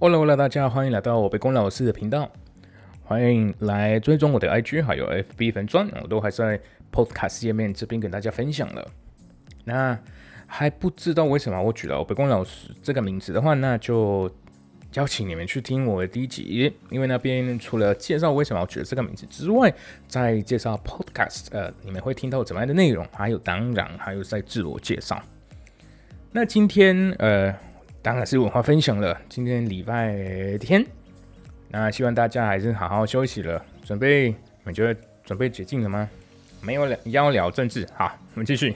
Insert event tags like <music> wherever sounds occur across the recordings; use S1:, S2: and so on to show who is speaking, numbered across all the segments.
S1: Hello，Hello，大家欢迎来到我北宫老师的频道，欢迎来追踪我的 IG 还有 FB 粉钻，我都还在 Podcast 页面这边跟大家分享了。那还不知道为什么我举了我北宫老师这个名字的话，那就邀请你们去听我的第一集，因为那边除了介绍为什么我取了这个名字之外，在介绍 Podcast，呃，你们会听到怎么样的内容，还有当然还有在自我介绍。那今天，呃。当然是文化分享了。今天礼拜天，那希望大家还是好好休息了。准备，你觉得准备解禁了吗？没有聊，要聊政治。好，我们继续。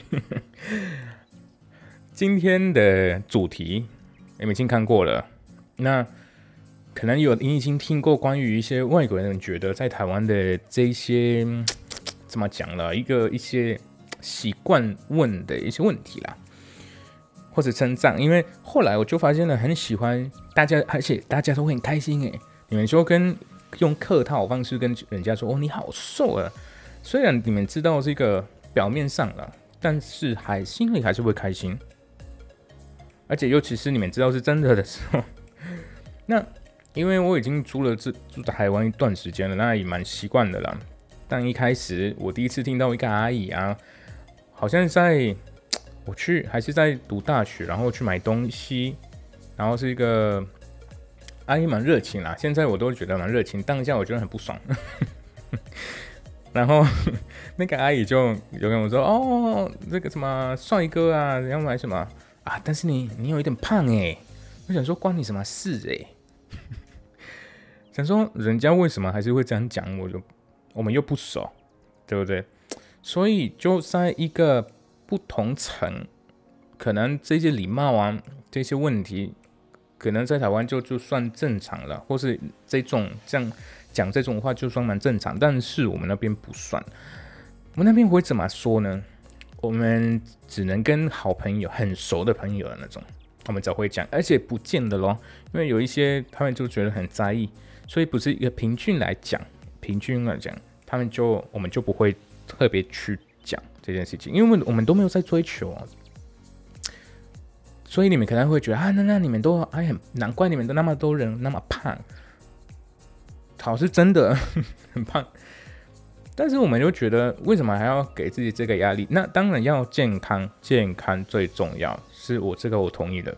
S1: <laughs> 今天的主题你们已经看过了。那可能有你已经听过关于一些外国人觉得在台湾的这些怎么讲了一个一些习惯问的一些问题啦。或者称赞，因为后来我就发现了很喜欢大家，而且大家都会很开心诶。你们说跟用客套方式跟人家说哦你好瘦啊，虽然你们知道这个表面上了，但是还心里还是会开心。而且尤其是你们知道是真的的时候，<laughs> 那因为我已经住了这住在台湾一段时间了，那也蛮习惯的啦。但一开始我第一次听到一个阿姨啊，好像在。我去还是在读大学，然后去买东西，然后是一个阿姨蛮热情啦。现在我都觉得蛮热情，当下我觉得很不爽。<laughs> 然后 <laughs> 那个阿姨就就跟我说：“哦，这个什么帅哥啊，你要买什么啊？但是你你有一点胖哎。”我想说关你什么事哎？<laughs> 想说人家为什么还是会这样讲？我就我们又不熟，对不对？所以就在一个。不同层，可能这些礼貌啊，这些问题，可能在台湾就就算正常了，或是这种这样讲这种话就算蛮正常，但是我们那边不算。我们那边会怎么说呢？我们只能跟好朋友、很熟的朋友的那种，我们才会讲，而且不见得咯，因为有一些他们就觉得很在意，所以不是一个平均来讲，平均来讲，他们就我们就不会特别去。讲这件事情，因为我们我们都没有在追求，啊所以你们可能会觉得啊，那那你们都哎很难怪你们都那么多人那么胖，好是真的很胖，但是我们就觉得为什么还要给自己这个压力？那当然要健康，健康最重要，是我这个我同意的，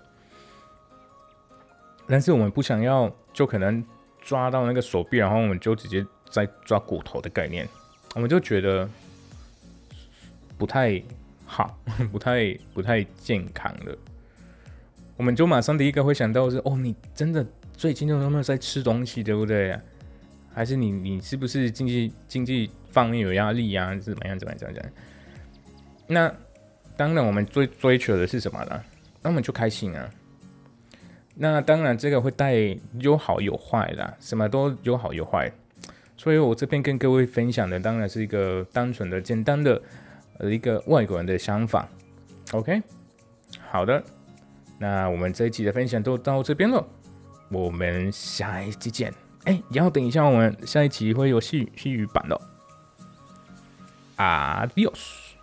S1: 但是我们不想要就可能抓到那个手臂，然后我们就直接在抓骨头的概念，我们就觉得。不太好，<laughs> 不太不太健康的，我们就马上第一个会想到是哦，你真的最近有没有在吃东西，对不对？还是你你是不是经济经济方面有压力呀？怎么样怎么样怎么样？那当然，我们追追求的是什么呢？那我们就开心啊。那当然，这个会带有好有坏的，什么都有好有坏。所以我这边跟各位分享的，当然是一个单纯的、简单的。一个外国人的想法，OK，好的，那我们这一期的分享都到这边了，我们下一期见。哎，然后等一下，我们下一期会有细细语版的，Adios。